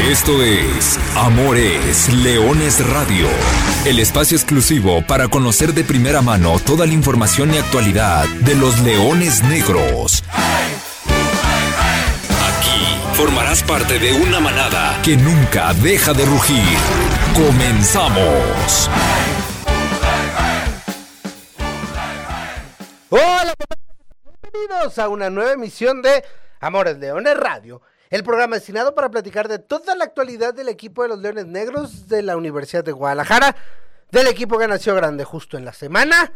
Esto es Amores Leones Radio, el espacio exclusivo para conocer de primera mano toda la información y actualidad de los leones negros. Aquí formarás parte de una manada que nunca deja de rugir. Comenzamos. Hola, bienvenidos a una nueva emisión de Amores Leones Radio, el programa destinado para platicar de toda la actualidad del equipo de los Leones Negros de la Universidad de Guadalajara, del equipo que nació grande justo en la semana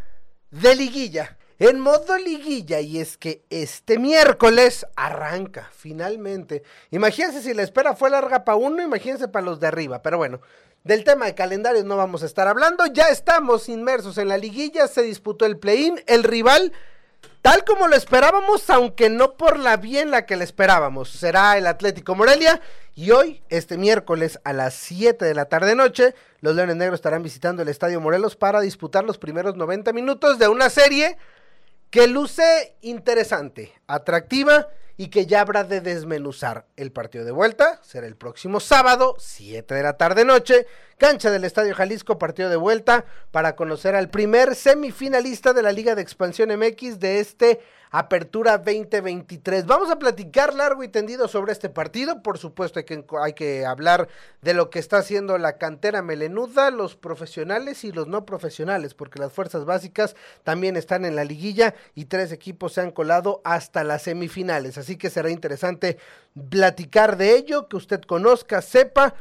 de liguilla. En modo liguilla, y es que este miércoles arranca finalmente. Imagínense si la espera fue larga para uno, imagínense para los de arriba, pero bueno. Del tema de calendarios no vamos a estar hablando, ya estamos inmersos en la liguilla, se disputó el play-in, el rival Tal como lo esperábamos, aunque no por la bien la que le esperábamos, será el Atlético Morelia. Y hoy, este miércoles a las 7 de la tarde noche, los Leones Negros estarán visitando el Estadio Morelos para disputar los primeros 90 minutos de una serie que luce interesante, atractiva y que ya habrá de desmenuzar. El partido de vuelta será el próximo sábado, 7 de la tarde noche, cancha del Estadio Jalisco, partido de vuelta para conocer al primer semifinalista de la Liga de Expansión MX de este Apertura 2023. Vamos a platicar largo y tendido sobre este partido. Por supuesto, hay que, hay que hablar de lo que está haciendo la cantera melenuda, los profesionales y los no profesionales, porque las fuerzas básicas también están en la liguilla y tres equipos se han colado hasta las semifinales. Así que será interesante platicar de ello, que usted conozca, sepa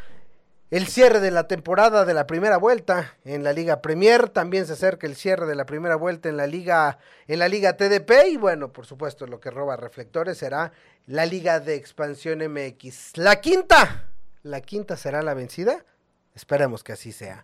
el cierre de la temporada de la primera vuelta en la Liga Premier, también se acerca el cierre de la primera vuelta en la Liga en la Liga TDP y bueno, por supuesto, lo que roba reflectores será la Liga de Expansión MX. La quinta, la quinta será la vencida. Esperemos que así sea.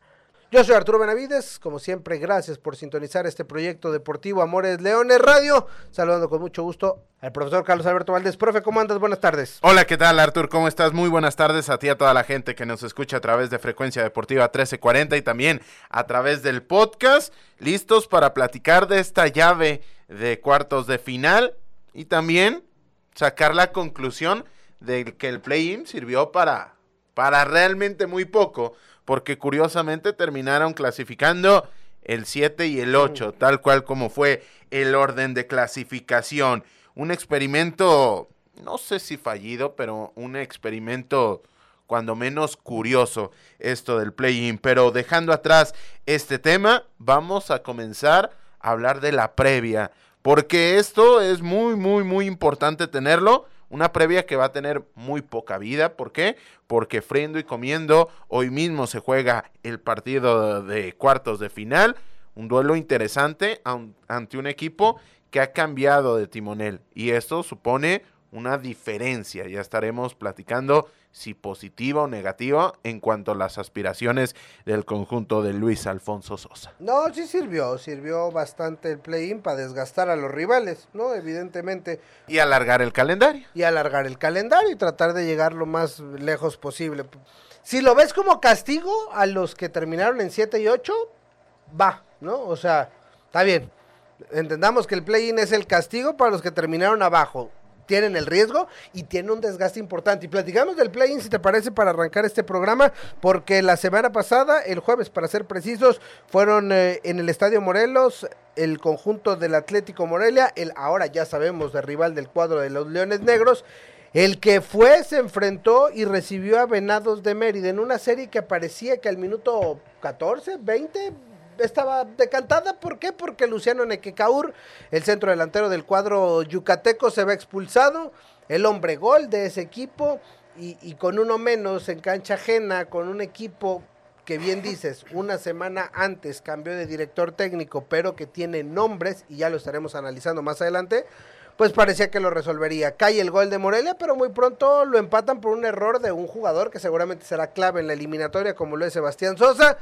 Yo soy Arturo Benavides, como siempre, gracias por sintonizar este proyecto deportivo Amores Leones Radio. Saludando con mucho gusto al profesor Carlos Alberto Valdés. Profe, ¿cómo andas? Buenas tardes. Hola, ¿qué tal, Artur? ¿Cómo estás? Muy buenas tardes a ti y a toda la gente que nos escucha a través de Frecuencia Deportiva 1340 y también a través del podcast. Listos para platicar de esta llave de cuartos de final y también sacar la conclusión de que el play-in sirvió para, para realmente muy poco porque curiosamente terminaron clasificando el 7 y el 8, tal cual como fue el orden de clasificación. Un experimento, no sé si fallido, pero un experimento cuando menos curioso esto del play-in. Pero dejando atrás este tema, vamos a comenzar a hablar de la previa, porque esto es muy, muy, muy importante tenerlo una previa que va a tener muy poca vida. ¿Por qué? Porque friendo y comiendo, hoy mismo se juega el partido de cuartos de final. Un duelo interesante ante un equipo que ha cambiado de timonel. Y esto supone una diferencia. Ya estaremos platicando si positiva o negativa en cuanto a las aspiraciones del conjunto de Luis Alfonso Sosa. No, sí sirvió, sirvió bastante el play-in para desgastar a los rivales, ¿no? Evidentemente. Y alargar el calendario. Y alargar el calendario y tratar de llegar lo más lejos posible. Si lo ves como castigo a los que terminaron en 7 y 8, va, ¿no? O sea, está bien. Entendamos que el play-in es el castigo para los que terminaron abajo tienen el riesgo y tienen un desgaste importante. Y platicamos del play-in, si te parece, para arrancar este programa, porque la semana pasada, el jueves, para ser precisos, fueron eh, en el Estadio Morelos el conjunto del Atlético Morelia, el ahora ya sabemos de rival del cuadro de los Leones Negros. El que fue, se enfrentó y recibió a Venados de Mérida en una serie que parecía que al minuto 14, 20, estaba decantada. ¿Por qué? Porque Luciano Nequecaur, el centro delantero del cuadro yucateco, se ve expulsado. El hombre gol de ese equipo y, y con uno menos en cancha ajena, con un equipo que bien dices, una semana antes cambió de director técnico, pero que tiene nombres, y ya lo estaremos analizando más adelante, pues parecía que lo resolvería. Cae el gol de Morelia, pero muy pronto lo empatan por un error de un jugador que seguramente será clave en la eliminatoria, como lo es Sebastián Sosa.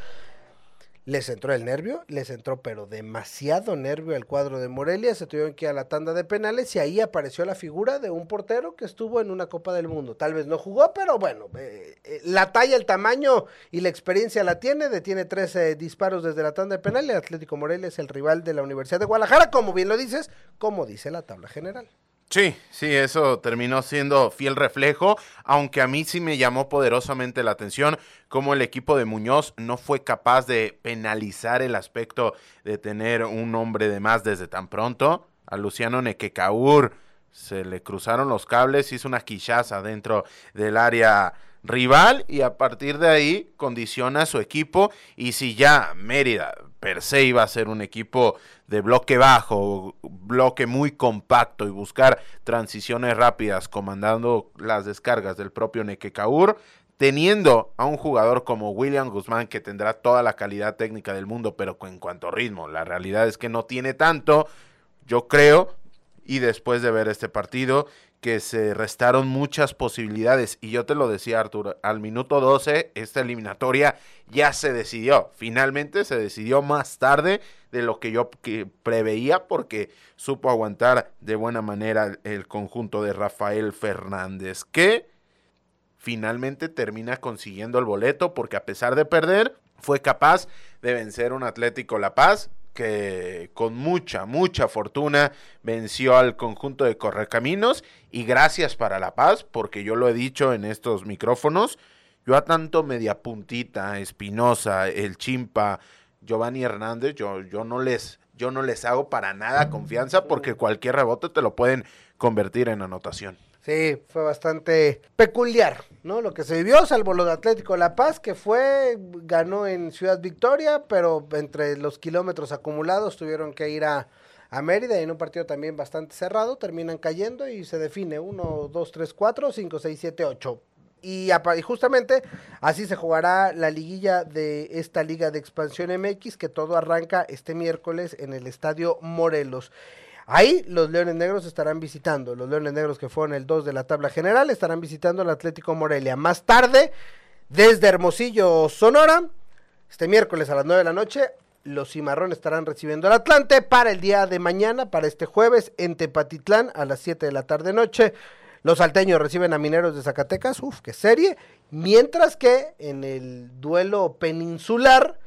Les entró el nervio, les entró pero demasiado nervio al cuadro de Morelia, se tuvieron que ir a la tanda de penales y ahí apareció la figura de un portero que estuvo en una Copa del Mundo. Tal vez no jugó, pero bueno, eh, eh, la talla, el tamaño y la experiencia la tiene, detiene 13 disparos desde la tanda de penales. Atlético Morelia es el rival de la Universidad de Guadalajara, como bien lo dices, como dice la tabla general. Sí, sí, eso terminó siendo fiel reflejo, aunque a mí sí me llamó poderosamente la atención cómo el equipo de Muñoz no fue capaz de penalizar el aspecto de tener un hombre de más desde tan pronto. A Luciano Nequecaur se le cruzaron los cables, hizo una quichaza dentro del área rival y a partir de ahí condiciona a su equipo y si ya Mérida per se iba a ser un equipo de bloque bajo, bloque muy compacto y buscar transiciones rápidas comandando las descargas del propio Nequecaur, teniendo a un jugador como William Guzmán que tendrá toda la calidad técnica del mundo, pero en cuanto a ritmo, la realidad es que no tiene tanto, yo creo, y después de ver este partido, que se restaron muchas posibilidades. Y yo te lo decía, Arturo, al minuto 12 esta eliminatoria ya se decidió. Finalmente se decidió más tarde de lo que yo preveía porque supo aguantar de buena manera el conjunto de Rafael Fernández, que finalmente termina consiguiendo el boleto porque a pesar de perder, fue capaz de vencer un Atlético La Paz que con mucha, mucha fortuna venció al conjunto de Correcaminos y gracias para La Paz, porque yo lo he dicho en estos micrófonos, yo a tanto media puntita, Espinosa, el Chimpa, Giovanni Hernández, yo, yo no les, yo no les hago para nada confianza porque cualquier rebote te lo pueden convertir en anotación. Sí, fue bastante peculiar, ¿no? Lo que se vivió, salvo lo de Atlético La Paz, que fue, ganó en Ciudad Victoria, pero entre los kilómetros acumulados tuvieron que ir a, Mérida y en un partido también bastante cerrado, terminan cayendo y se define 1, 2, 3, 4, 5, 6, 7, 8. Y, y justamente así se jugará la liguilla de esta Liga de Expansión MX, que todo arranca este miércoles en el Estadio Morelos. Ahí los Leones Negros estarán visitando, los Leones Negros que fueron el 2 de la tabla general estarán visitando al Atlético Morelia. Más tarde, desde Hermosillo, Sonora, este miércoles a las 9 de la noche, los cimarrones estarán recibiendo al Atlante para el día de mañana, para este jueves, en Tepatitlán a las 7 de la tarde noche. Los salteños reciben a Mineros de Zacatecas, uff, qué serie. Mientras que en el duelo peninsular,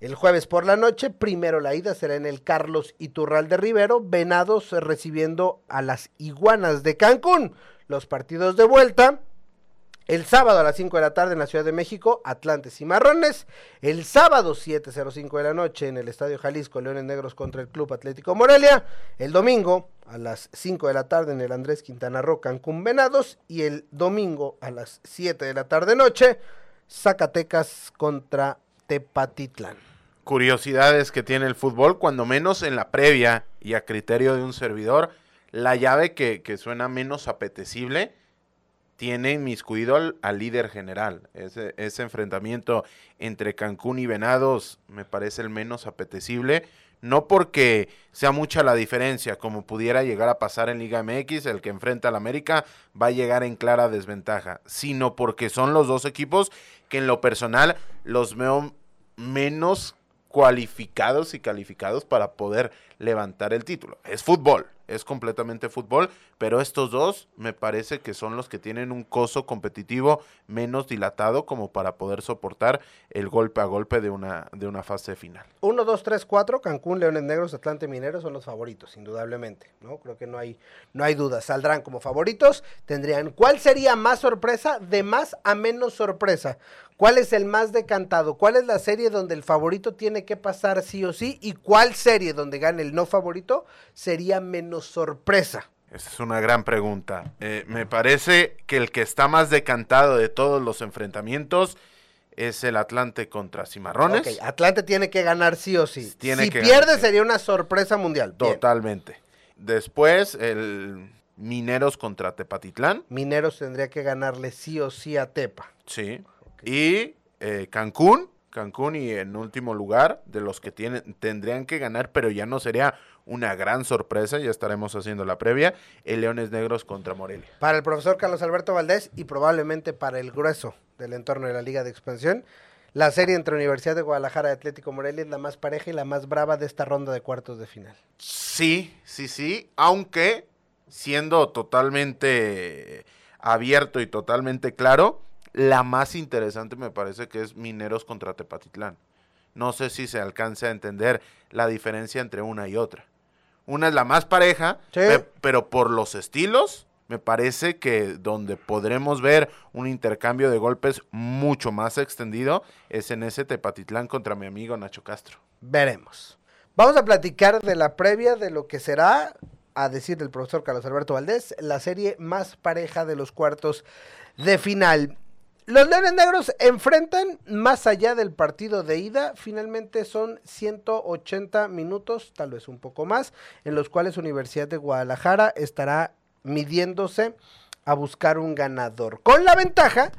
el jueves por la noche, primero la ida será en el Carlos Iturral de Rivero, Venados recibiendo a las Iguanas de Cancún. Los partidos de vuelta, el sábado a las 5 de la tarde en la Ciudad de México, Atlantes y Marrones. El sábado 7.05 de la noche en el Estadio Jalisco, Leones Negros contra el Club Atlético Morelia. El domingo a las 5 de la tarde en el Andrés Quintana Roo, Cancún Venados. Y el domingo a las 7 de la tarde noche, Zacatecas contra Tepatitlán curiosidades que tiene el fútbol, cuando menos en la previa y a criterio de un servidor, la llave que, suena menos apetecible tiene inmiscuido al, al líder general. Ese, ese, enfrentamiento entre Cancún y Venados me parece el menos apetecible. No porque sea mucha la diferencia, como pudiera llegar a pasar en Liga MX, el que enfrenta al América va a llegar en clara desventaja, sino porque son los dos equipos que en lo personal los veo menos cualificados y calificados para poder levantar el título. Es fútbol, es completamente fútbol, pero estos dos me parece que son los que tienen un coso competitivo menos dilatado como para poder soportar el golpe a golpe de una, de una fase final. 1, 2, 3, 4, Cancún, Leones Negros, Atlante Mineros son los favoritos, indudablemente, ¿no? Creo que no hay, no hay duda, saldrán como favoritos, tendrían, ¿cuál sería más sorpresa? De más a menos sorpresa. ¿Cuál es el más decantado? ¿Cuál es la serie donde el favorito tiene que pasar sí o sí? ¿Y cuál serie donde gane el no favorito sería menos sorpresa? Esa es una gran pregunta. Eh, me parece que el que está más decantado de todos los enfrentamientos es el Atlante contra Cimarrones. Ok, Atlante tiene que ganar sí o sí. si pierde sería una sorpresa mundial. Totalmente. Después el Mineros contra Tepatitlán. Mineros tendría que ganarle sí o sí a Tepa. Sí. Y eh, Cancún, Cancún y en último lugar, de los que tienen, tendrían que ganar, pero ya no sería una gran sorpresa, ya estaremos haciendo la previa, el Leones Negros contra Morelia. Para el profesor Carlos Alberto Valdés y probablemente para el grueso del entorno de la Liga de Expansión, la serie entre Universidad de Guadalajara y Atlético Morelia es la más pareja y la más brava de esta ronda de cuartos de final. Sí, sí, sí, aunque siendo totalmente abierto y totalmente claro, la más interesante me parece que es Mineros contra Tepatitlán. No sé si se alcance a entender la diferencia entre una y otra. una es la más pareja, Sí. pero por los estilos, me parece que donde podremos ver un intercambio de golpes mucho más extendido es en ese Tepatitlán contra mi amigo Nacho Castro. Veremos. Vamos a platicar de la previa de lo que será, a decir del profesor Carlos Alberto Valdés, la serie más pareja de los cuartos de final. Los Leones Negros enfrentan más allá del partido de ida. Finalmente son 180 minutos, tal vez un poco más, en los cuales Universidad de Guadalajara estará midiéndose a buscar un ganador. Con la ventaja,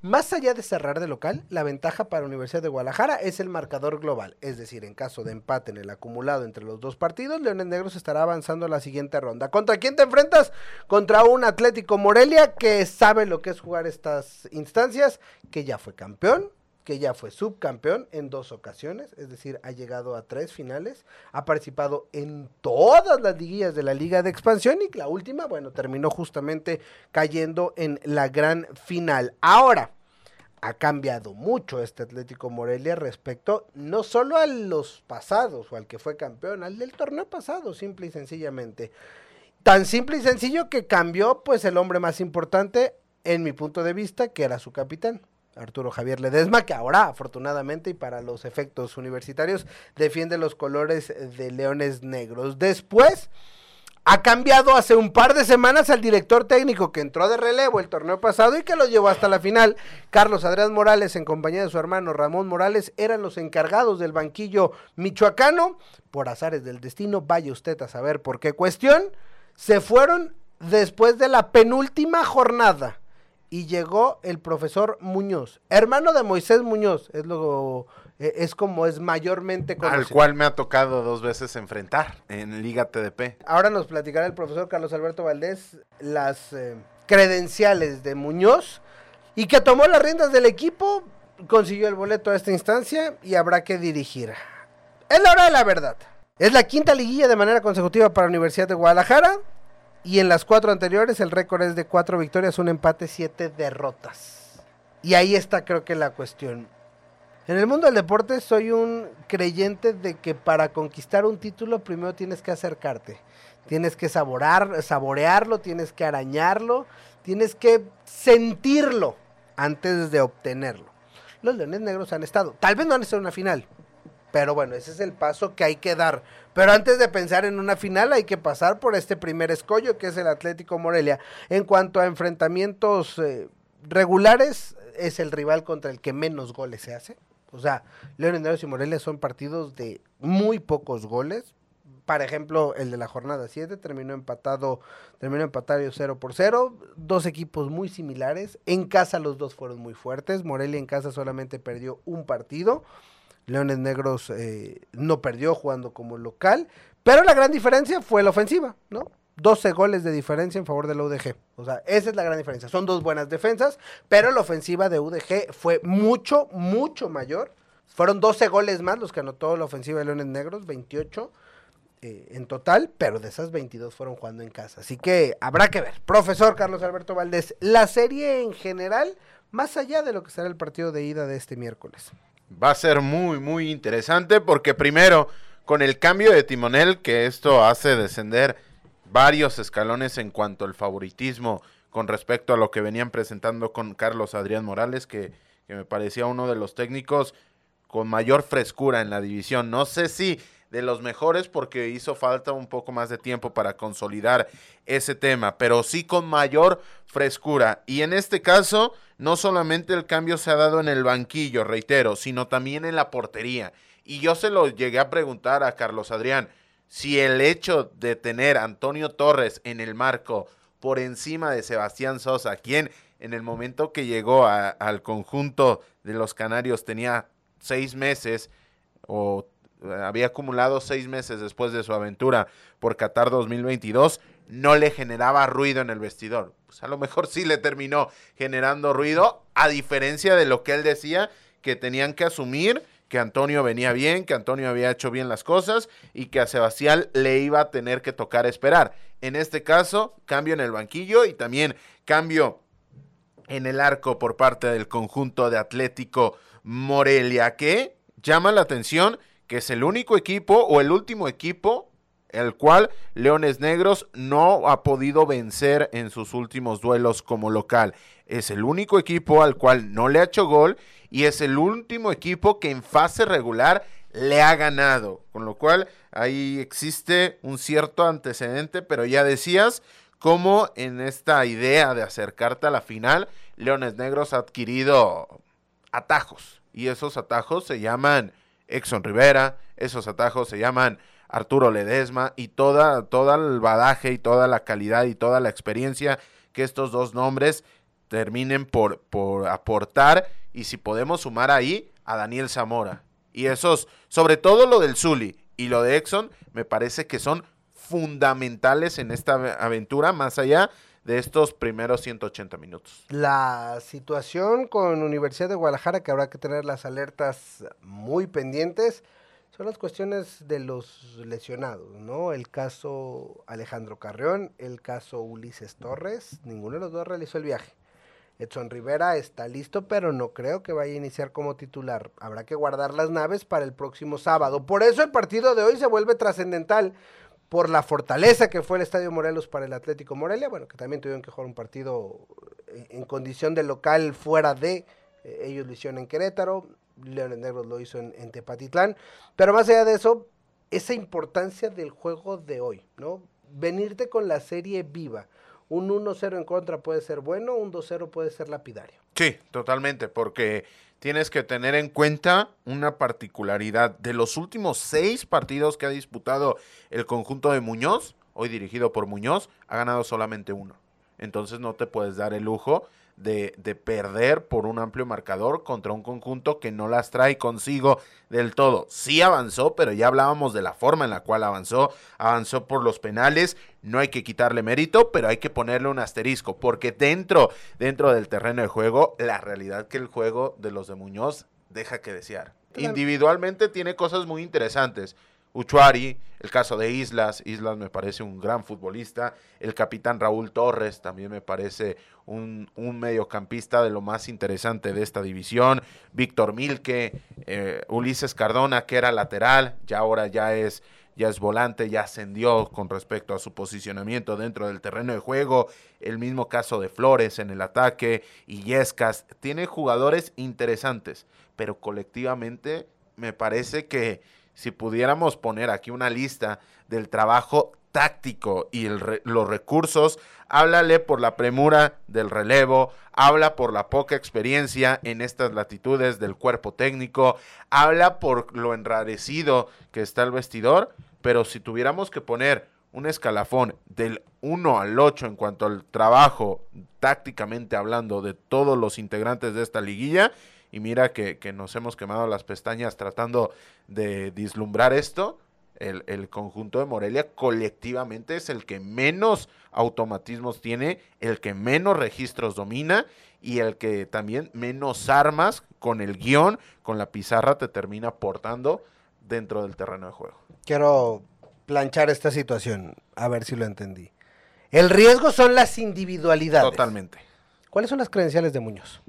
más allá de cerrar de local, la ventaja para Universidad de Guadalajara es el marcador global. Es decir, en caso de empate en el acumulado entre los dos partidos, Leones Negros estará avanzando a la siguiente ronda. ¿Contra quién te enfrentas? Contra un Atlético Morelia que sabe lo que es jugar estas instancias, que ya fue campeón, que ya fue subcampeón en dos ocasiones, es decir, ha llegado a tres finales, ha participado en todas las liguillas de la Liga de Expansión y la última, bueno, terminó justamente cayendo en la gran final. Ahora, ha cambiado mucho este Atlético Morelia respecto no solo a los pasados o al que fue campeón, al del torneo pasado, simple y sencillamente. Tan simple y sencillo que cambió pues el hombre más importante en mi punto de vista, que era su capitán. Arturo Javier Ledesma, que ahora, afortunadamente y para los efectos universitarios, defiende los colores de Leones Negros. Después, ha cambiado hace un par de semanas al director técnico que entró de relevo el torneo pasado y que lo llevó hasta la final. Carlos Adrián Morales, en compañía de su hermano Ramón Morales, eran los encargados del banquillo michoacano. Por azares del destino, vaya usted a saber por qué cuestión. Se fueron después de la penúltima jornada y llegó el profesor Muñoz, hermano de Moisés Muñoz, es lo eh, es como es mayormente Al conocido. cual me ha tocado dos veces enfrentar en Liga TDP. Ahora nos platicará el profesor Carlos Alberto Valdés las eh, credenciales de Muñoz y que tomó las riendas del equipo, consiguió el boleto a esta instancia y habrá que dirigir. Es la hora de la verdad. Es la quinta liguilla de manera consecutiva para la Universidad de Guadalajara y en las cuatro anteriores el récord es de cuatro victorias, un empate, siete derrotas. Y ahí está creo que la cuestión. En el mundo del deporte soy un creyente de que para conquistar un título primero tienes que acercarte. Tienes que saborar, saborearlo, tienes que arañarlo, tienes que sentirlo antes de obtenerlo. Los Leones Negros han estado, tal vez no han estado en una final, pero bueno, ese es el paso que hay que dar. Pero antes de pensar en una final hay que pasar por este primer escollo que es el Atlético Morelia. En cuanto a enfrentamientos eh, regulares, es el rival contra el que menos goles se hace. O sea, Leones Negros y Morelia son partidos de muy pocos goles. Por ejemplo, el de la jornada 7 terminó empatado, terminó empatado 0 por 0. Dos equipos muy similares. En casa los dos fueron muy fuertes. Morelia en casa solamente perdió un partido. Leones Negros eh, no perdió jugando como local. Pero la gran diferencia fue la ofensiva, ¿no? 12 goles de diferencia en favor de la UDG. O sea, esa es la gran diferencia. Son dos buenas defensas, pero la ofensiva de UDG fue mucho, mucho mayor. Fueron 12 goles más los que anotó la ofensiva de Leones Negros, 28 eh, en total, pero de esas 22 fueron jugando en casa. Así que habrá que ver. Profesor Carlos Alberto Valdés, la serie en general, más allá de lo que será el partido de ida de este miércoles. Va a ser muy, muy interesante porque primero, con el cambio de timonel, que esto hace descender varios escalones en cuanto al favoritismo con respecto a lo que venían presentando con Carlos Adrián Morales, que, me parecía uno de los técnicos con mayor frescura en la división. No sé si de los mejores porque hizo falta un poco más de tiempo para consolidar ese tema, pero sí con mayor frescura. Y en este caso, no solamente el cambio se ha dado en el banquillo, reitero, sino también en la portería. Y yo se lo llegué a preguntar a Carlos Adrián, si el hecho de tener a Antonio Torres en el marco por encima de Sebastián Sosa, quien en el momento que llegó a, al conjunto de los Canarios tenía seis meses o había acumulado seis meses después de su aventura por Qatar 2022, no le generaba ruido en el vestidor. Pues a lo mejor sí le terminó generando ruido, a diferencia de lo que él decía, que tenían que asumir que Antonio venía bien, que Antonio había hecho bien las cosas y que a Sebastián le iba a tener que tocar esperar. En este caso, cambio en el banquillo y también cambio en el arco por parte del conjunto de Atlético Morelia, que llama la atención que es el único equipo o el último equipo el cual Leones Negros no ha podido vencer en sus últimos duelos como local. Es el único equipo al cual no le ha hecho gol y es el último equipo que en fase regular le ha ganado. Con lo cual ahí existe un cierto antecedente, pero ya decías cómo en esta idea de acercarte a la final, Leones Negros ha adquirido atajos. Y esos atajos se llaman Exxon Rivera, esos atajos se llaman Arturo Ledesma y toda, toda el badaje y toda la calidad y toda la experiencia que estos dos nombres terminen por, por aportar y si podemos sumar ahí a Daniel Zamora. Y esos, sobre todo lo del Zuli y lo de Exxon, me parece que son fundamentales en esta aventura, más allá de estos primeros 180 minutos. La situación con Universidad de Guadalajara, que habrá que tener las alertas muy pendientes, son las cuestiones de los lesionados, ¿no? El caso Alejandro Carrión, el caso Ulises Torres, ninguno de los dos realizó el viaje. Edson Rivera está listo, pero no creo que vaya a iniciar como titular. Habrá que guardar las naves para el próximo sábado. Por eso el partido de hoy se vuelve trascendental por la fortaleza que fue el Estadio Morelos para el Atlético Morelia, bueno, que también tuvieron que jugar un partido en condición de local fuera de, eh, ellos lo hicieron en Querétaro, Leones Negros lo hizo en, Tepatitlán, pero más allá de eso, esa importancia del juego de hoy, ¿no? Venirte con la serie viva, un 1-0 en contra puede ser bueno, un 2-0 puede ser lapidario. Sí, totalmente, porque tienes que tener en cuenta una particularidad. De los últimos seis partidos que ha disputado el conjunto de Muñoz, hoy dirigido por Muñoz, ha ganado solamente uno. Entonces no te puedes dar el lujo de, de, perder por un amplio marcador contra un conjunto que no las trae consigo del todo. Sí avanzó, pero ya hablábamos de la forma en la cual avanzó. Avanzó por los penales. No hay que quitarle mérito, pero hay que ponerle un asterisco, porque dentro, dentro del terreno de juego, la realidad que el juego de los de Muñoz deja que desear. Individualmente tiene cosas muy interesantes. Uchuari, el caso de Islas, Islas me parece un gran futbolista, el capitán Raúl Torres también me parece un, mediocampista de lo más interesante de esta división, Víctor Milke, eh, Ulises Cardona que era lateral, ya ahora ya es ya es volante, ya ascendió con respecto a su posicionamiento dentro del terreno de juego. El mismo caso de Flores en el ataque y. Tiene jugadores interesantes, pero colectivamente me parece que si pudiéramos poner aquí una lista del trabajo táctico y los recursos, háblale por la premura del relevo, habla por la poca experiencia en estas latitudes del cuerpo técnico, habla por lo enrarecido que está el vestidor, pero si tuviéramos que poner un escalafón del 1 al 8 en cuanto al trabajo tácticamente hablando de todos los integrantes de esta liguilla, y mira que, que, nos hemos quemado las pestañas tratando de vislumbrar esto. El, el, conjunto de Morelia colectivamente es el que menos automatismos tiene, el que menos registros domina y el que también menos armas con el guion, con la pizarra te termina aportando dentro del terreno de juego. Quiero planchar esta situación, a ver si lo entendí. El riesgo son las individualidades. Totalmente. ¿Cuáles son las credenciales de Muñoz?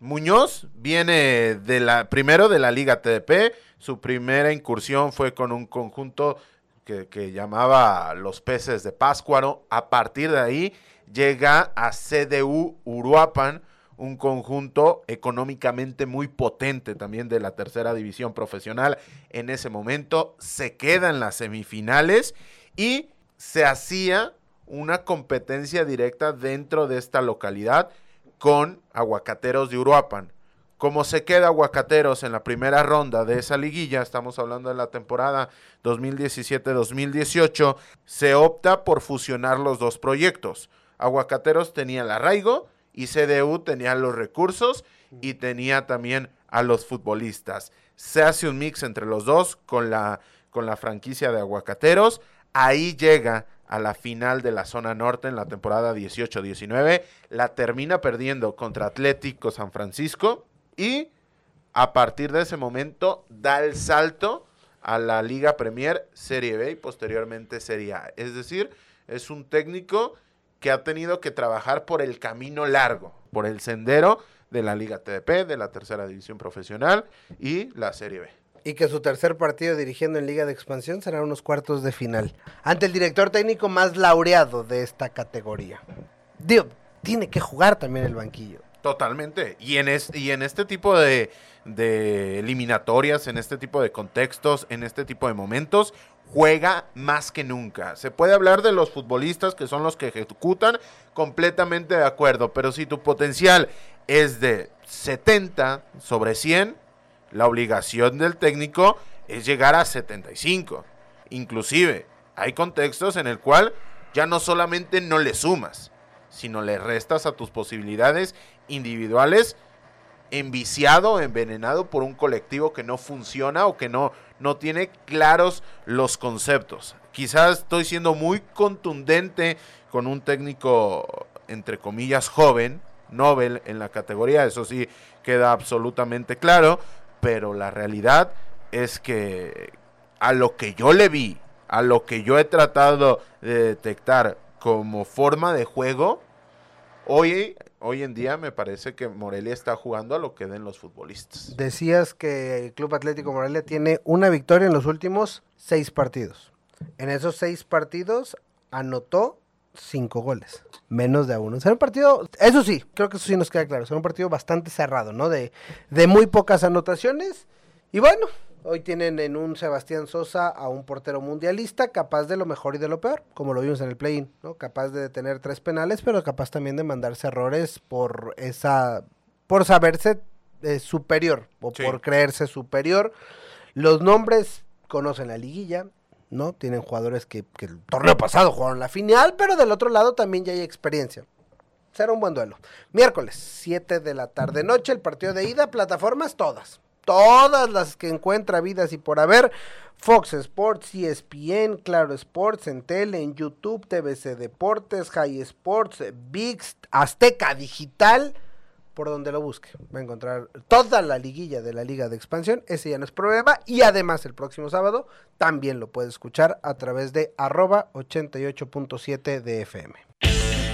Muñoz viene de la primero de la Liga TDP. Su primera incursión fue con un conjunto que, que, llamaba Los Peces de Páscuaro. A partir de ahí llega a CDU Uruapan, un conjunto económicamente muy potente también de la tercera división profesional. En ese momento se queda en las semifinales y se hacía una competencia directa dentro de esta localidad con Aguacateros de Uruapan. Como se queda Aguacateros en la primera ronda de esa liguilla, estamos hablando de la temporada 2017-2018, se opta por fusionar los dos proyectos. Aguacateros tenía el arraigo y CDU tenía los recursos y tenía también a los futbolistas. Se hace un mix entre los dos con la, con la franquicia de Aguacateros. Ahí llega a la final de la zona norte en la temporada 18-19, la termina perdiendo contra Atlético San Francisco y a partir de ese momento da el salto a la Liga Premier Serie B y posteriormente Serie A. Es decir, es un técnico que ha tenido que trabajar por el camino largo, por el sendero de la Liga TDP, de la tercera división profesional y la Serie B. Y que su tercer partido dirigiendo en Liga de Expansión será unos cuartos de final. Ante el director técnico más laureado de esta categoría. Digo, tiene que jugar también el banquillo. Totalmente. Y en, es, y en este tipo de, de eliminatorias, en este tipo de contextos, en este tipo de momentos, juega más que nunca. Se puede hablar de los futbolistas que son los que ejecutan, completamente de acuerdo, pero si tu potencial es de 70 sobre 100, la obligación del técnico es llegar a 75. Inclusive, hay contextos en el cual ya no solamente no le sumas, sino le restas a tus posibilidades individuales enviciado, envenenado por un colectivo que no funciona o que no, no tiene claros los conceptos. Quizás estoy siendo muy contundente con un técnico, entre comillas, joven, Nobel en la categoría, eso sí queda absolutamente claro, pero la realidad es que a lo que yo le vi, a lo que yo he tratado de detectar como forma de juego, hoy hoy en día me parece que Morelia está jugando a lo que den los futbolistas. Decías que el Club Atlético Morelia tiene una victoria en los últimos seis partidos. En esos seis partidos anotó cinco goles, menos de uno. Será un partido, eso sí, creo que eso sí nos queda claro, será un partido bastante cerrado, ¿no? De, de muy pocas anotaciones. Y bueno, Hoy tienen en un Sebastián Sosa a un portero mundialista capaz de lo mejor y de lo peor, como lo vimos en el play-in, ¿no? Capaz de tener tres penales, pero capaz también de mandarse errores por esa, por saberse eh, superior o por creerse superior. Los nombres conocen la liguilla, ¿no? Tienen jugadores que, que el torneo pasado jugaron la final, pero del otro lado también ya hay experiencia será un buen duelo. Miércoles, 7 de la tarde noche, el partido de ida, plataformas todas todas las que encuentra vidas y por haber. Fox Sports, ESPN, Claro Sports, en tele, en YouTube, TVC Deportes, High Sports, VIX, Azteca Digital, por donde lo busque. Va a encontrar toda la liguilla de la Liga de Expansión, ese ya no es problema. Y además el próximo sábado también lo puede escuchar a través de arroba 88.7 de FM.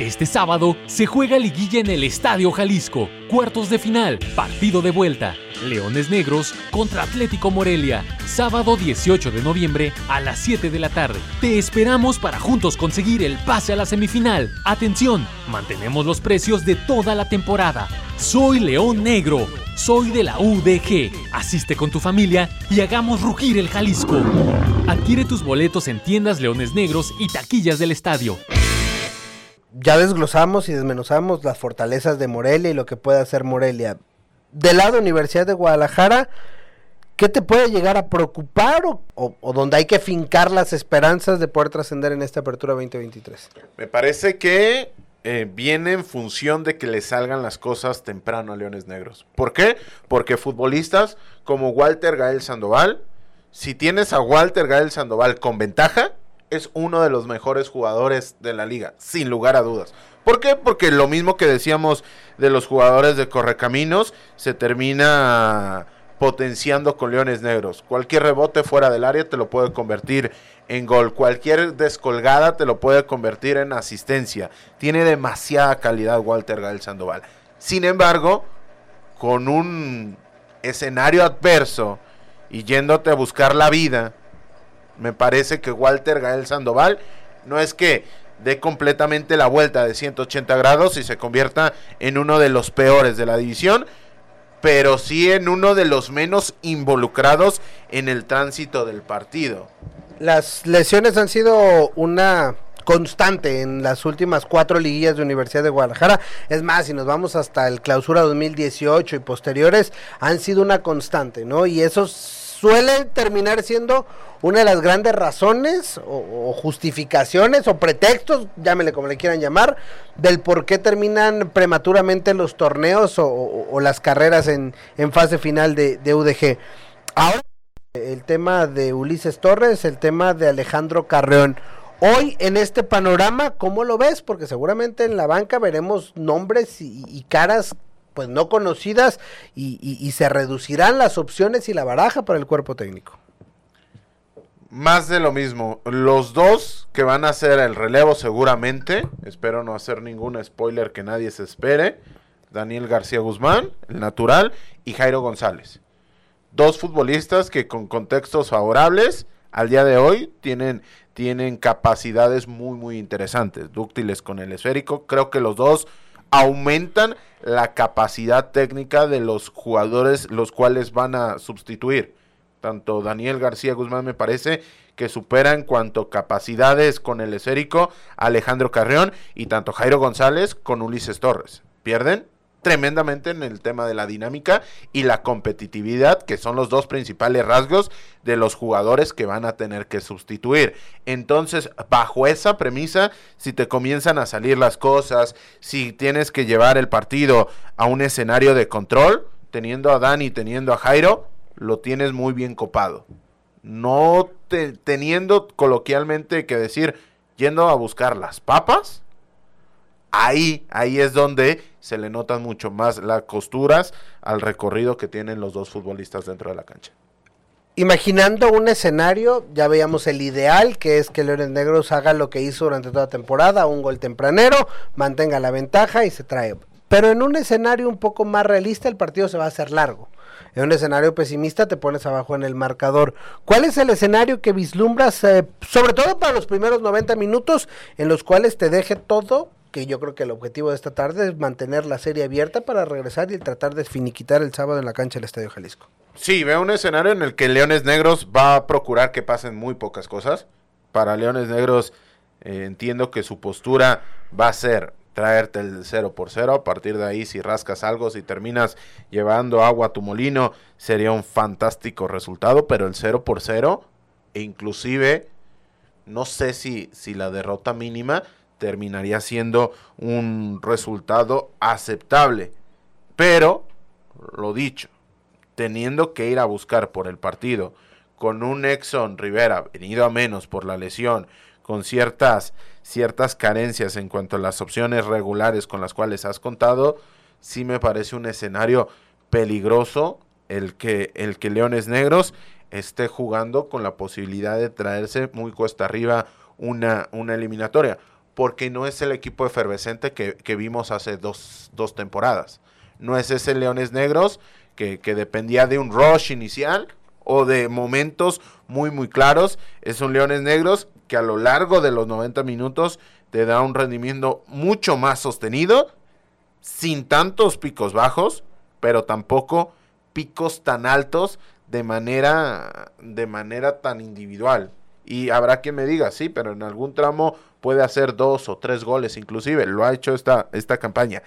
Este sábado se juega liguilla en el Estadio Jalisco, cuartos de final, partido de vuelta. Leones Negros contra Atlético Morelia, sábado 18 de noviembre a las 7 de la tarde. Te esperamos para juntos conseguir el pase a la semifinal. Atención, mantenemos los precios de toda la temporada. Soy León Negro, soy de la UDG. Asiste con tu familia y hagamos rugir el Jalisco. Adquiere tus boletos en tiendas Leones Negros y taquillas del estadio ya desglosamos y desmenuzamos las fortalezas de Morelia y lo que puede hacer Morelia. Del lado Universidad de Guadalajara, ¿qué te puede llegar a preocupar o, donde hay que fincar las esperanzas de poder trascender en esta apertura 2023? Me parece que eh, viene en función de que le salgan las cosas temprano a Leones Negros. ¿Por qué? Porque futbolistas como Walter Gael Sandoval, si tienes a Walter Gael Sandoval con ventaja, es uno de los mejores jugadores de la liga, sin lugar a dudas. ¿Por qué? Porque lo mismo que decíamos de los jugadores de Correcaminos, se termina potenciando con Leones Negros. Cualquier rebote fuera del área te lo puede convertir en gol. Cualquier descolgada te lo puede convertir en asistencia. Tiene demasiada calidad Walter Gael Sandoval. Sin embargo, con un escenario adverso y yéndote a buscar la vida, me parece que Walter Gael Sandoval no es que dé completamente la vuelta de 180 grados y se convierta en uno de los peores de la división, pero sí en uno de los menos involucrados en el tránsito del partido. Las lesiones han sido una constante en las últimas cuatro liguillas de Universidad de Guadalajara. Es más, si nos vamos hasta el clausura 2018 y posteriores, han sido una constante, ¿no? Y esos suele terminar siendo una de las grandes razones o, justificaciones o pretextos, llámele como le quieran llamar, del por qué terminan prematuramente los torneos o, las carreras en, fase final de, de, UDG. Ahora, el tema de Ulises Torres, el tema de Alejandro Carreón. Hoy en este panorama, ¿cómo lo ves? Porque seguramente en la banca veremos nombres y caras pues no conocidas y, se reducirán las opciones y la baraja para el cuerpo técnico. Más de lo mismo. Los dos que van a hacer el relevo seguramente, espero no hacer ningún spoiler que nadie se espere, Daniel García Guzmán, el natural, y Jairo González. dos futbolistas que con contextos favorables al día de hoy tienen, tienen capacidades muy, muy interesantes, dúctiles con el esférico. Creo que los dos aumentan la capacidad técnica de los jugadores los cuales van a sustituir. Tanto Daniel García Guzmán me parece que supera en cuanto capacidades con el esférico Alejandro Carrión y tanto Jairo González con Ulises Torres. ¿Pierden? Tremendamente en el tema de la dinámica y la competitividad, que son los dos principales rasgos de los jugadores que van a tener que sustituir. Entonces, bajo esa premisa, si te comienzan a salir las cosas, si tienes que llevar el partido a un escenario de control, teniendo a Dani, teniendo a Jairo, lo tienes muy bien copado. No teniendo coloquialmente que decir, yendo a buscar las papas, ahí, ahí es donde se le notan mucho más las costuras al recorrido que tienen los dos futbolistas dentro de la cancha. Imaginando un escenario, ya veíamos el ideal, que es que Leones Negros haga lo que hizo durante toda la temporada, un gol tempranero, mantenga la ventaja y se trae. Pero en un escenario un poco más realista, el partido se va a hacer largo. En un escenario pesimista te pones abajo en el marcador. ¿Cuál es el escenario que vislumbras, eh, sobre todo para los primeros 90 minutos, en los cuales te deje todo que yo creo que el objetivo de esta tarde es mantener la serie abierta para regresar y tratar de finiquitar el sábado en la cancha del Estadio Jalisco. Sí, veo un escenario en el que Leones Negros va a procurar que pasen muy pocas cosas. Para Leones Negros eh, entiendo que su postura va a ser traerte el 0 por 0. A partir de ahí, si rascas algo, si terminas llevando agua a tu molino, sería un fantástico resultado. Pero el 0 por 0, e inclusive, no sé si, si la derrota mínima terminaría siendo un resultado aceptable. Pero, lo dicho, teniendo que ir a buscar por el partido con un Exxon Rivera venido a menos por la lesión, con ciertas, ciertas carencias en cuanto a las opciones regulares con las cuales has contado, sí me parece un escenario peligroso el que, el que Leones Negros esté jugando con la posibilidad de traerse muy cuesta arriba una, una eliminatoria porque no es el equipo efervescente que, vimos hace dos, temporadas. No es ese Leones Negros que, dependía de un rush inicial o de momentos muy muy claros. Es un Leones Negros que a lo largo de los 90 minutos te da un rendimiento mucho más sostenido, sin tantos picos bajos, pero tampoco picos tan altos de manera, de manera tan individual. Y habrá quien me diga, sí, pero en algún tramo puede hacer dos o tres goles, inclusive lo ha hecho esta, esta campaña.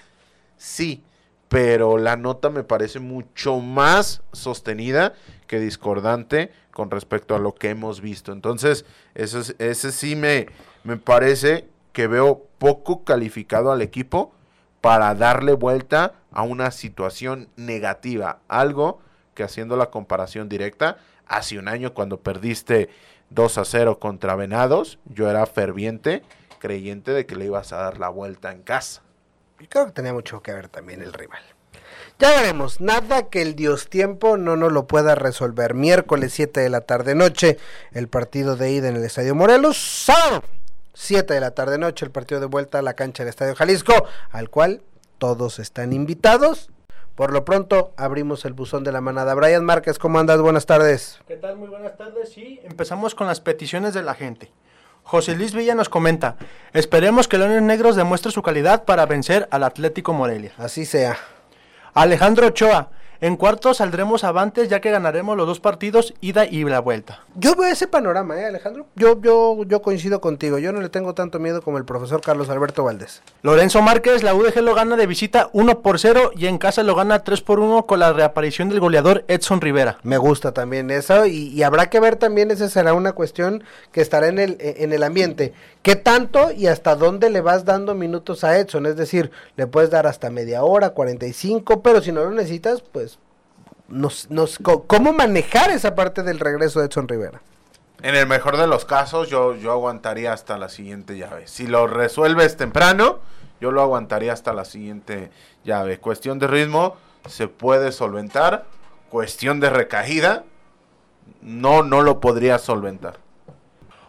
Sí, pero la nota me parece mucho más sostenida que discordante con respecto a lo que hemos visto. Entonces, eso ese sí me, me parece que veo poco calificado al equipo para darle vuelta a una situación negativa. Algo que haciendo la comparación directa, hace un año cuando perdiste 2 a 0 contra Venados, yo era ferviente creyente de que le ibas a dar la vuelta en casa. Y creo que tenía mucho que ver también el rival. Ya veremos, nada que el Dios tiempo no nos lo pueda resolver. Miércoles 7 de la tarde noche, el partido de ida en el Estadio Morelos. Sábado 7 de la tarde noche, el partido de vuelta a la cancha del Estadio Jalisco, al cual todos están invitados por lo pronto, abrimos el buzón de la manada. Brian Márquez, ¿cómo andas? Buenas tardes. ¿Qué tal? Muy buenas tardes. Sí, empezamos con las peticiones de la gente. José Luis Villa nos comenta, esperemos que Leones Negros demuestre su calidad para vencer al Atlético Morelia. Así sea. Alejandro Ochoa, en cuarto saldremos avantes ya que ganaremos los dos partidos, ida y la vuelta. Yo veo ese panorama, ¿eh, Alejandro? Yo, yo, yo coincido contigo. Yo no le tengo tanto miedo como el profesor Carlos Alberto Valdés. Lorenzo Márquez, la UDG lo gana de visita 1 por 0 y en casa lo gana 3 por 1 con la reaparición del goleador Edson Rivera. Me gusta también eso y, habrá que ver también, esa será una cuestión que estará en el, en el ambiente. ¿Qué tanto y hasta dónde le vas dando minutos a Edson? Es decir, le puedes dar hasta media hora, 45, pero si no lo necesitas, pues nos, nos, cómo manejar esa parte del regreso de Edson Rivera. En el mejor de los casos, yo, yo aguantaría hasta la siguiente llave. Si lo resuelves temprano, yo lo aguantaría hasta la siguiente llave. Cuestión de ritmo, se puede solventar. Cuestión de recaída, no, no lo podría solventar.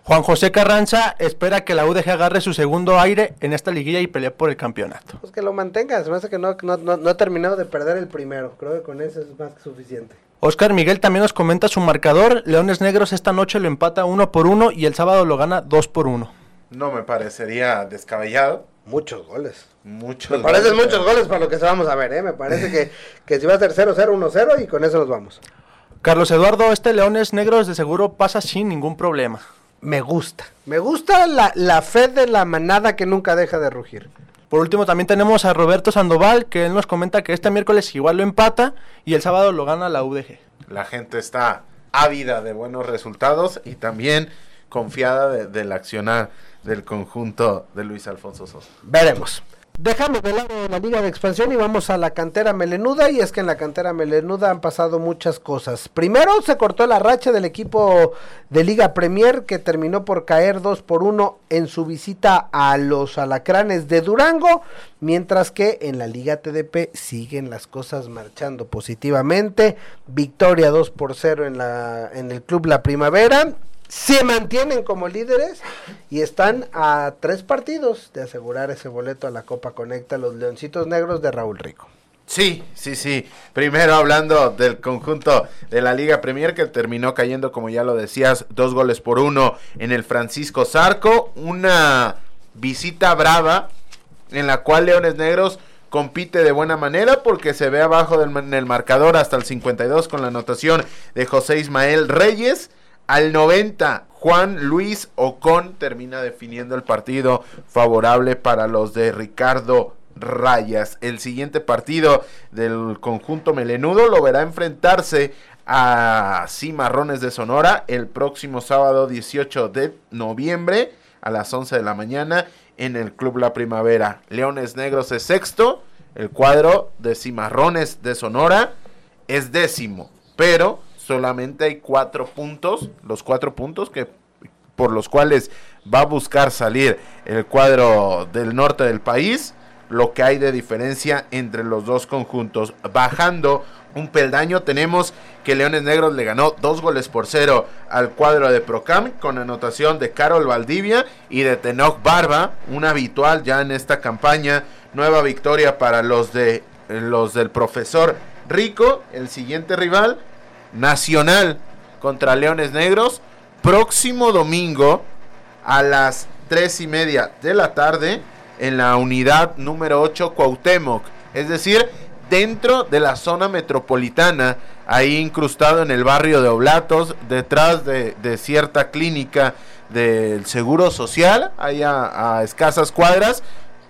Juan José Carranza espera que la UDG agarre su segundo aire en esta liguilla y pelee por el campeonato. Pues que lo mantenga, se me hace que no, no, no, ha terminado de perder el primero, creo que con eso es más que suficiente. Oscar Miguel también nos comenta su marcador. Leones Negros esta noche lo empata uno por uno y el sábado lo gana dos por uno. No me parecería descabellado. Muchos goles. Muchos Me parecen goles. muchos goles para lo que se vamos a ver, ¿eh? Me parece que, que si va a ser 0-0, 1-0 y con eso nos vamos. Carlos Eduardo, este Leones Negros de seguro pasa sin ningún problema. Me gusta. Me gusta la, la fe de la manada que nunca deja de rugir. Por último también tenemos a Roberto Sandoval que él nos comenta que este miércoles igual lo empata y el sábado lo gana la UDG. La gente está ávida de buenos resultados y también confiada de- del accionar del conjunto de Luis Alfonso Sosa. Veremos. Dejamos de lado la liga de expansión y vamos a la cantera melenuda y es que en la cantera melenuda han pasado muchas cosas. Primero se cortó la racha del equipo de Liga Premier que terminó por caer 2 por 1 en su visita a los alacranes de Durango, mientras que en la Liga TDP siguen las cosas marchando positivamente. Victoria 2 por 0 en, la, en el club La Primavera se mantienen como líderes y están a tres partidos de asegurar ese boleto a la Copa Conecta los Leoncitos Negros de Raúl Rico. Sí, sí, sí. Primero hablando del conjunto de la Liga Premier que terminó cayendo, como ya lo decías, dos goles por uno en el Francisco Zarco. Una visita brava en la cual Leones Negros compite de buena manera porque se ve abajo del, en el marcador hasta el 52 con la anotación de José Ismael Reyes. Al 90, Juan Luis Ocon termina definiendo el partido favorable para los de Ricardo Rayas. El siguiente partido del conjunto melenudo lo verá enfrentarse a Cimarrones de Sonora el próximo sábado 18 de noviembre a las 11 de la mañana en el Club La Primavera. Leones Negros es sexto, el cuadro de Cimarrones de Sonora es décimo, pero solamente hay cuatro puntos, los cuatro puntos que por los cuales va a buscar salir el cuadro del norte del país, lo que hay de diferencia entre los dos conjuntos. Bajando un peldaño tenemos que Leones Negros le ganó dos goles por cero al cuadro de Procam con anotación de Carol Valdivia y de Tenoch Barba, un habitual ya en esta campaña. Nueva victoria para los de los del profesor Rico, el siguiente rival Nacional contra Leones Negros. Próximo domingo a las tres y media de la tarde en la unidad número 8 Cuauhtémoc. Es decir, dentro de la zona metropolitana, ahí incrustado en el barrio de Oblatos, detrás de, de cierta clínica del Seguro Social, ahí a, a escasas cuadras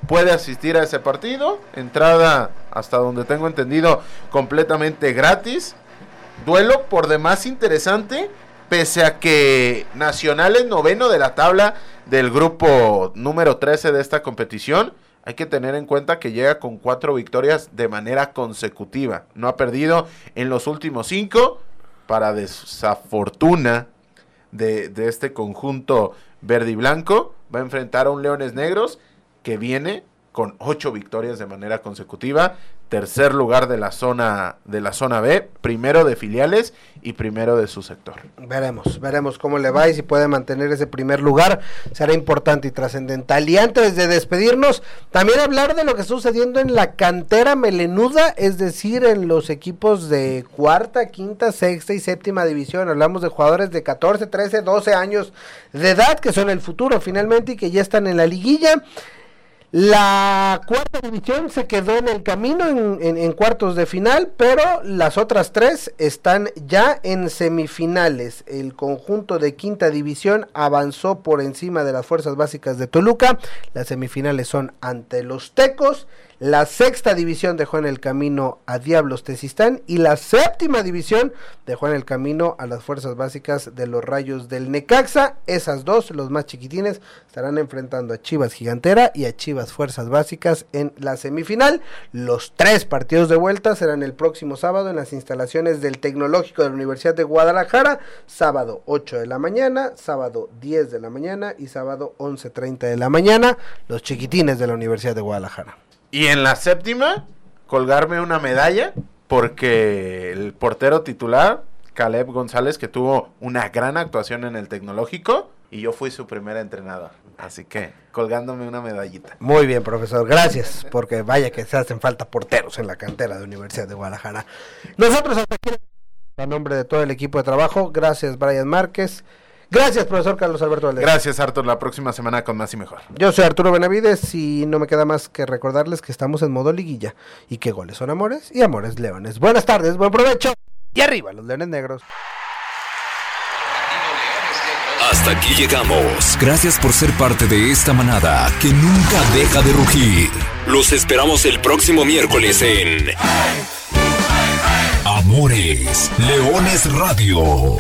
puede asistir a ese partido. Entrada, hasta donde tengo entendido, completamente gratis. Duelo por demás interesante, pese a que Nacional es noveno de la tabla del grupo número 13 de esta competición. Hay que tener en cuenta que llega con cuatro victorias de manera consecutiva. No ha perdido en los últimos cinco, para desafortuna de, de este conjunto verde y blanco. Va a enfrentar a un Leones Negros que viene con ocho victorias de manera consecutiva, tercer lugar de la zona de la zona B, primero de filiales y primero de su sector. Veremos, veremos cómo le va y si puede mantener ese primer lugar, será importante y trascendental. Y antes de despedirnos, también hablar de lo que está sucediendo en la cantera melenuda, es decir, en los equipos de cuarta, quinta, sexta y séptima división. Hablamos de jugadores de 14, 13, 12 años de edad, que son el futuro finalmente y que ya están en la liguilla. La cuarta división se quedó en el camino en, cuartos de final, pero las otras tres están ya en semifinales. El conjunto de quinta división avanzó por encima de las fuerzas básicas de Toluca. Las semifinales son ante los Tecos. La sexta división dejó en el camino a Diablos Tezistán y la séptima división dejó en el camino a las fuerzas básicas de los Rayos del Necaxa. Esas dos, los más chiquitines, estarán enfrentando a Chivas Gigantera y a Chivas Fuerzas Básicas en la semifinal. Los tres partidos de vuelta serán el próximo sábado en las instalaciones del Tecnológico de la Universidad de Guadalajara, sábado 8 de la mañana, sábado 10 de la mañana y sábado 11.30 de la mañana, los chiquitines de la Universidad de Guadalajara. Y en la séptima, colgarme una medalla, porque el portero titular, Caleb González, que tuvo una gran actuación en el tecnológico, y yo fui su primer entrenador. Así que colgándome una medallita. Muy bien, profesor, gracias, porque vaya que se hacen falta porteros en la cantera de Universidad de Guadalajara. Nosotros A nombre de todo el equipo de trabajo, gracias Brian Márquez. Gracias, profesor Carlos Alberto Valdés. Gracias, Artur. La próxima semana con más y mejor. Yo soy Arturo Benavides y no me queda más que recordarles que estamos en modo liguilla y que goles son amores y amores leones. Buenas tardes, buen provecho y arriba los leones negros. Hasta aquí llegamos. Gracias por ser parte de esta manada que nunca deja de rugir. Los esperamos el próximo miércoles en Amores Leones Radio.